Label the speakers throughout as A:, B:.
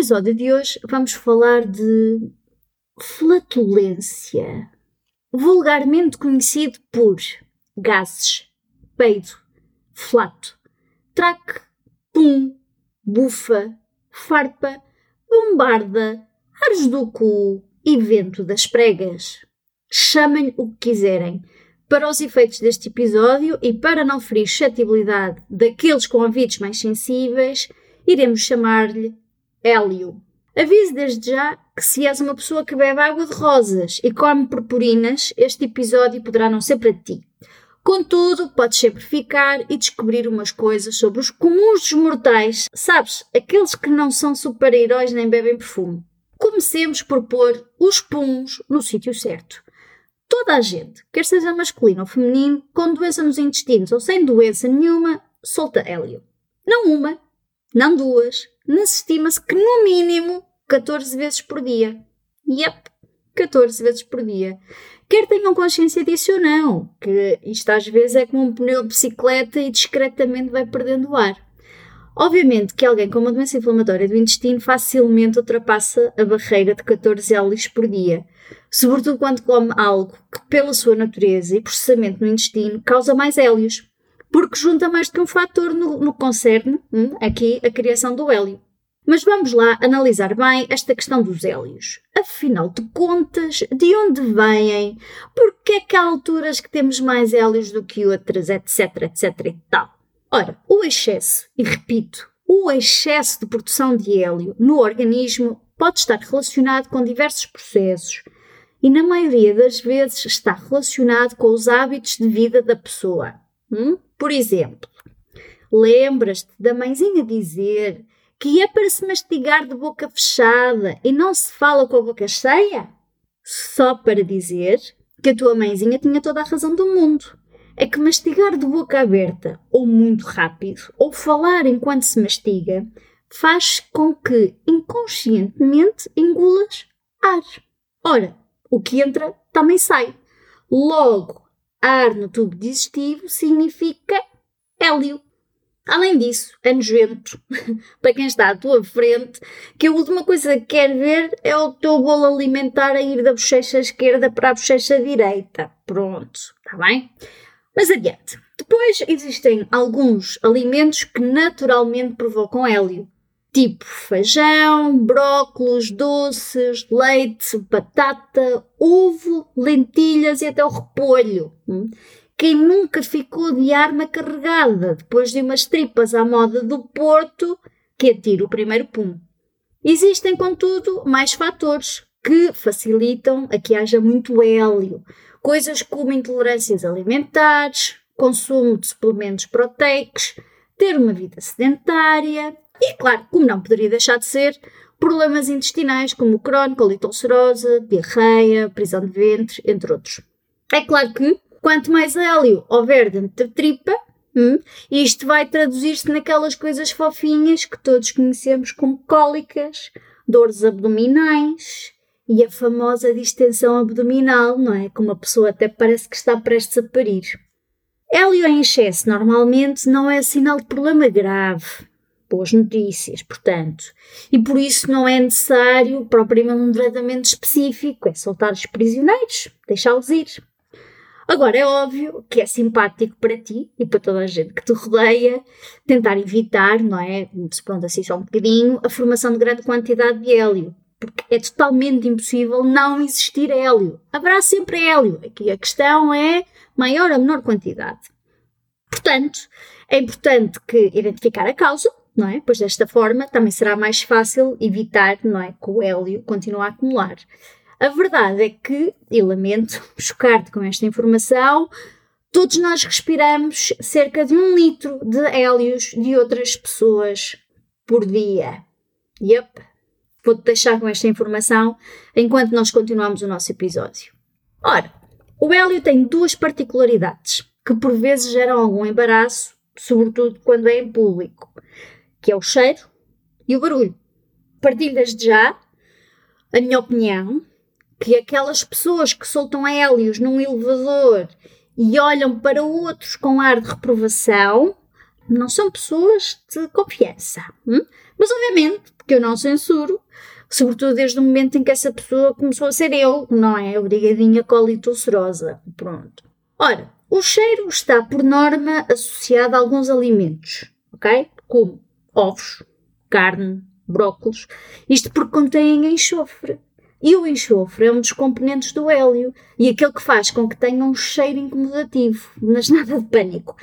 A: Episódio de hoje vamos falar de flatulência, vulgarmente conhecido por gases, peido, flato, traque, pum, bufa, farpa, bombarda, ares do cu e vento das pregas. Chamem o que quiserem. Para os efeitos deste episódio e para não ferir suscetibilidade daqueles com ouvidos mais sensíveis, iremos chamar-lhe Hélio. Aviso desde já que se és uma pessoa que bebe água de rosas e come purpurinas, este episódio poderá não ser para ti. Contudo, podes sempre ficar e descobrir umas coisas sobre os comuns dos mortais, sabes, aqueles que não são super-heróis nem bebem perfume. Comecemos por pôr os puns no sítio certo. Toda a gente, quer seja masculino ou feminino, com doença nos intestinos ou sem doença nenhuma, solta hélio. Não uma, não duas, mas estima-se que no mínimo 14 vezes por dia. Yep, 14 vezes por dia. Quer tenham consciência disso ou não, que isto às vezes é como um pneu de bicicleta e discretamente vai perdendo ar. Obviamente que alguém com uma doença inflamatória do intestino facilmente ultrapassa a barreira de 14 hélios por dia, sobretudo quando come algo que, pela sua natureza e processamento no intestino, causa mais hélios porque junta mais do que um fator no, no concerne hum, aqui a criação do hélio. Mas vamos lá analisar bem esta questão dos hélios. Afinal de contas, de onde vêm? Porque é que há alturas que temos mais hélios do que outras, etc, etc e tal? Ora, o excesso, e repito, o excesso de produção de hélio no organismo pode estar relacionado com diversos processos e, na maioria das vezes, está relacionado com os hábitos de vida da pessoa. Hum? Por exemplo, lembras-te da mãezinha dizer que é para se mastigar de boca fechada e não se fala com a boca cheia? Só para dizer que a tua mãezinha tinha toda a razão do mundo. É que mastigar de boca aberta, ou muito rápido, ou falar enquanto se mastiga, faz com que inconscientemente engulas ar. Ora, o que entra também sai. Logo, ar no tubo digestivo significa hélio. Além disso, é nojento para quem está à tua frente que a última coisa que quer ver é o teu bolo alimentar a ir da bochecha esquerda para a bochecha direita. Pronto, está bem? Mas adiante. Depois existem alguns alimentos que naturalmente provocam hélio tipo feijão, brócolos, doces, leite, batata, ovo, lentilhas e até o repolho. Hum? Quem nunca ficou de arma carregada depois de umas tripas à moda do Porto que atira o primeiro pum? Existem, contudo, mais fatores que facilitam a que haja muito hélio. Coisas como intolerâncias alimentares, consumo de suplementos proteicos, ter uma vida sedentária, e, claro, como não poderia deixar de ser, problemas intestinais como colite ulcerosa, diarreia, prisão de ventre, entre outros. É claro que quanto mais hélio houver dentro da tripa, hum, isto vai traduzir-se naquelas coisas fofinhas que todos conhecemos como cólicas, dores abdominais e a famosa distensão abdominal, não é? Como a pessoa até parece que está prestes a parir. Hélio em excesso normalmente não é sinal de problema grave, boas notícias, portanto. E por isso não é necessário propriamente um tratamento específico, é soltar os prisioneiros, deixá-los ir. Agora, é óbvio que é simpático para ti e para toda a gente que te rodeia tentar evitar, não é? Se pronto, assim só um bocadinho, a formação de grande quantidade de hélio. Porque é totalmente impossível não existir hélio. Haverá sempre hélio. Aqui a questão é maior ou menor quantidade. Portanto, é importante que identificar a causa, não é? Pois desta forma também será mais fácil evitar, não é, que o hélio continue a acumular. A verdade é que, e lamento chocar-te com esta informação, todos nós respiramos cerca de um litro de hélios de outras pessoas por dia. Yep, Vou-te deixar com esta informação enquanto nós continuamos o nosso episódio. Ora, o hélio tem duas particularidades que por vezes geram algum embaraço, sobretudo quando é em público, que é o cheiro e o barulho. Partilho desde já a minha opinião que aquelas pessoas que soltam hélios num elevador e olham para outros com ar de reprovação não são pessoas de confiança. Hum? Mas, obviamente, porque eu não censuro, sobretudo desde o momento em que essa pessoa começou a ser eu, não é? Obrigadinha colite ulcerosa. Pronto. Ora, o cheiro está, por norma, associado a alguns alimentos, ok? Como ovos, carne, brócolos. Isto porque contêm enxofre. E o enxofre é um dos componentes do hélio e aquele que faz com que tenha um cheiro incomodativo. Mas nada de pânico.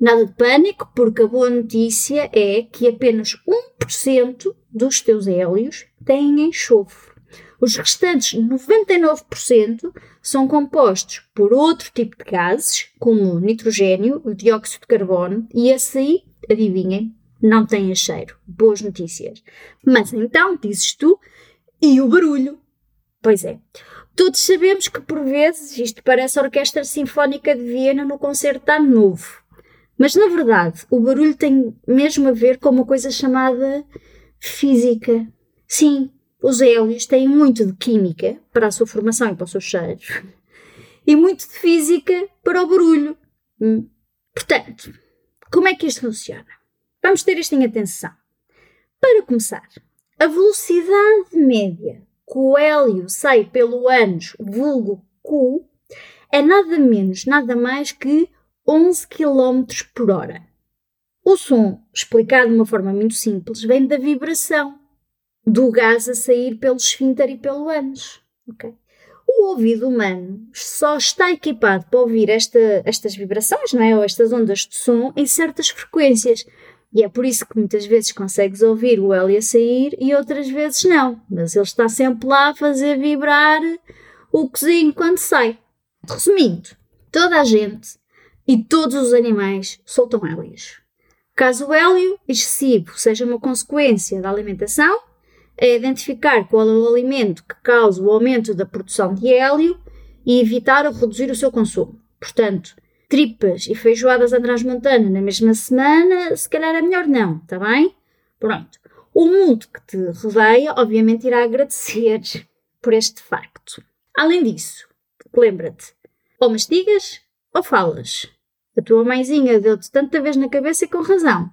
A: Nada de pânico, porque a boa notícia é que apenas 1% dos teus hélios têm enxofre. Os restantes 99% são compostos por outro tipo de gases, como nitrogênio, o dióxido de carbono, e esse aí, adivinhem, não tem cheiro. Boas notícias. Mas então, dizes tu, e o barulho? Pois é. Todos sabemos que por vezes isto parece a Orquestra Sinfónica de Viena no concerto de Ano Novo. Mas na verdade, o barulho tem mesmo a ver com uma coisa chamada física. Sim, os hélios têm muito de química para a sua formação e para o seu cheiro, e muito de física para o barulho. Hum. Portanto, como é que isto funciona? Vamos ter isto em atenção. Para começar, a velocidade média que o hélio sai pelo ânus, vulgo Q, é nada menos, nada mais que 11 km por hora. O som, explicado de uma forma muito simples, vem da vibração do gás a sair pelo esfíncter e pelo ânus. Okay? O ouvido humano só está equipado para ouvir esta, estas vibrações, não é? ou estas ondas de som, em certas frequências. E é por isso que muitas vezes consegues ouvir o hélio a sair e outras vezes não. Mas ele está sempre lá a fazer vibrar o cozinho quando sai. Resumindo, toda a gente e todos os animais soltam hélios. Caso o hélio excessivo seja uma consequência da alimentação, é identificar qual é o alimento que causa o aumento da produção de hélio e evitar ou reduzir o seu consumo. Portanto, tripas e feijoadas a transmontana na mesma semana, se calhar é melhor não, está bem? Pronto. O mundo que te rodeia, obviamente, irá agradecer por este facto. Além disso, lembra-te, ou mastigas ou falas. A tua mãezinha deu-te tanta vez na cabeça e com razão.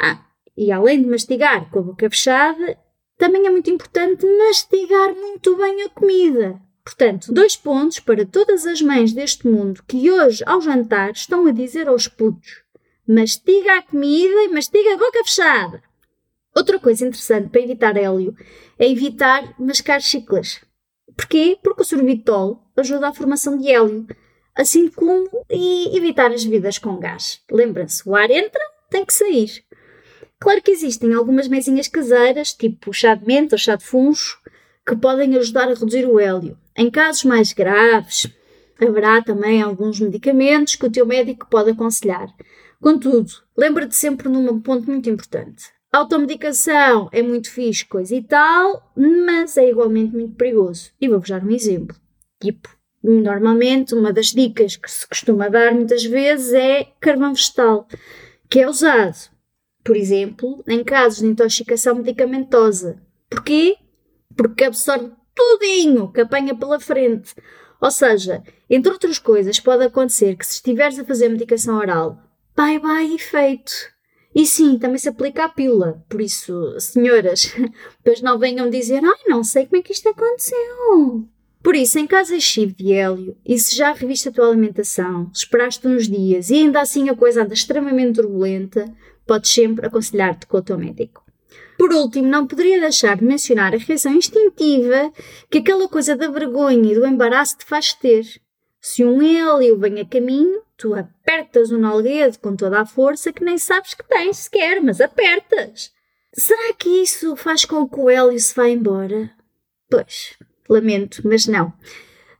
A: Ah, e além de mastigar com a boca fechada, também é muito importante mastigar muito bem a comida. Portanto, dois pontos para todas as mães deste mundo que hoje, ao jantar, estão a dizer aos putos: mastiga a comida e mastiga a boca fechada. Outra coisa interessante para evitar hélio é evitar mascar chicles. Porquê? Porque o sorbitol ajuda à formação de hélio assim como e evitar as bebidas com gás. Lembra-se, o ar entra, tem que sair. Claro que existem algumas mesinhas caseiras, tipo chá de menta ou chá de funcho, que podem ajudar a reduzir o hélio. Em casos mais graves, haverá também alguns medicamentos que o teu médico pode aconselhar. Contudo, lembra-te sempre num ponto muito importante. A automedicação é muito fixe, coisa e tal, mas é igualmente muito perigoso. E vou-vos dar um exemplo. Tipo, Normalmente, uma das dicas que se costuma dar muitas vezes é carvão vegetal, que é usado, por exemplo, em casos de intoxicação medicamentosa. Porquê? Porque absorve tudinho que apanha pela frente. Ou seja, entre outras coisas, pode acontecer que se estiveres a fazer medicação oral, bye bye efeito. E sim, também se aplica à pílula. Por isso, senhoras, depois não venham dizer, ai, não sei como é que isto aconteceu. Por isso, em caso excessivo de hélio, e se já reviste a tua alimentação, esperaste uns dias e ainda assim a coisa anda extremamente turbulenta, podes sempre aconselhar-te com o teu médico. Por último, não poderia deixar de mencionar a reação instintiva que aquela coisa da vergonha e do embaraço te faz ter. Se um hélio vem a caminho, tu apertas o nalguedo com toda a força que nem sabes que tens sequer, mas apertas. Será que isso faz com que o hélio se vá embora? Pois, Lamento, mas não.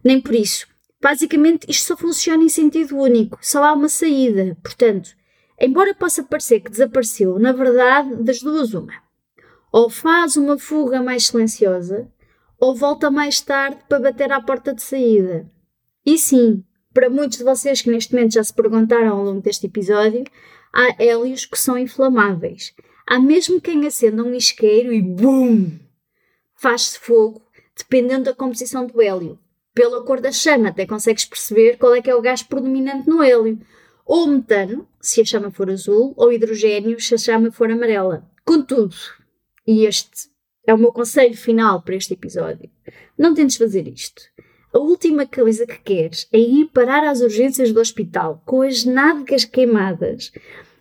A: Nem por isso. Basicamente, isto só funciona em sentido único, só há uma saída. Portanto, embora possa parecer que desapareceu, na verdade, das duas, uma. Ou faz uma fuga mais silenciosa, ou volta mais tarde para bater à porta de saída. E sim, para muitos de vocês que neste momento já se perguntaram ao longo deste episódio, há hélios que são inflamáveis. Há mesmo quem acenda um isqueiro e BUM! Faz-se fogo, dependendo da composição do hélio. Pela cor da chama, até consegues perceber qual é que é o gás predominante no hélio. Ou metano, se a chama for azul, ou hidrogênio, se a chama for amarela. Contudo, e este é o meu conselho final para este episódio, não tentes fazer isto. A última coisa que queres é ir parar às urgências do hospital com as nádegas queimadas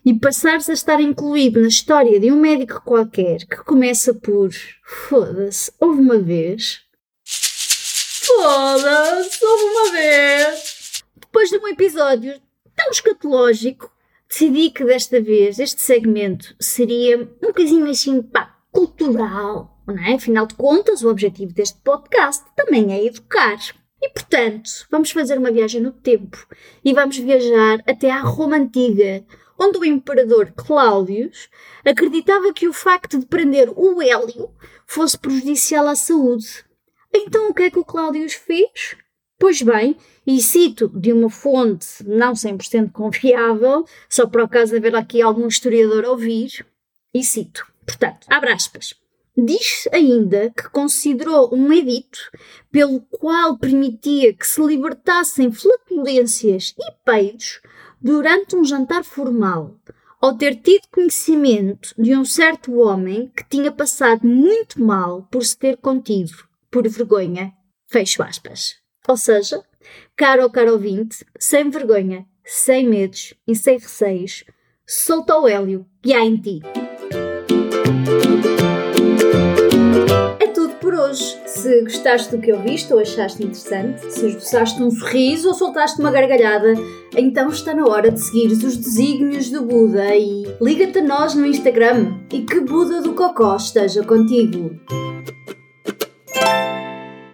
A: e passares a estar incluído na história de um médico qualquer que começa por foda-se, houve uma vez. Foda-se, houve uma vez. Depois de um episódio tão escatológico, decidi que desta vez este segmento seria um bocadinho assim, pá, cultural, não é? Afinal de contas, o objetivo deste podcast também é educar. E portanto, vamos fazer uma viagem no tempo e vamos viajar até à Roma Antiga, onde o imperador Cláudius acreditava que o facto de prender o hélio fosse prejudicial à saúde. Então o que é que o Cláudius fez? Pois bem, e cito de uma fonte não 100% confiável, só para o caso de haver aqui algum historiador a ouvir, e cito, portanto, abre aspas. Diz ainda que considerou um edito pelo qual permitia que se libertassem flatulências e peidos durante um jantar formal, ao ter tido conhecimento de um certo homem que tinha passado muito mal por se ter contido, por vergonha. Fecho aspas. Ou seja, caro ou caro ouvinte, sem vergonha, sem medos e sem receios, solta o hélio que há em ti. Se gostaste do que ouviste ou achaste interessante, se esboçaste um sorriso ou soltaste uma gargalhada, então está na hora de seguir os desígnios do Buda e liga-te a nós no Instagram e que Buda do Cocó esteja contigo.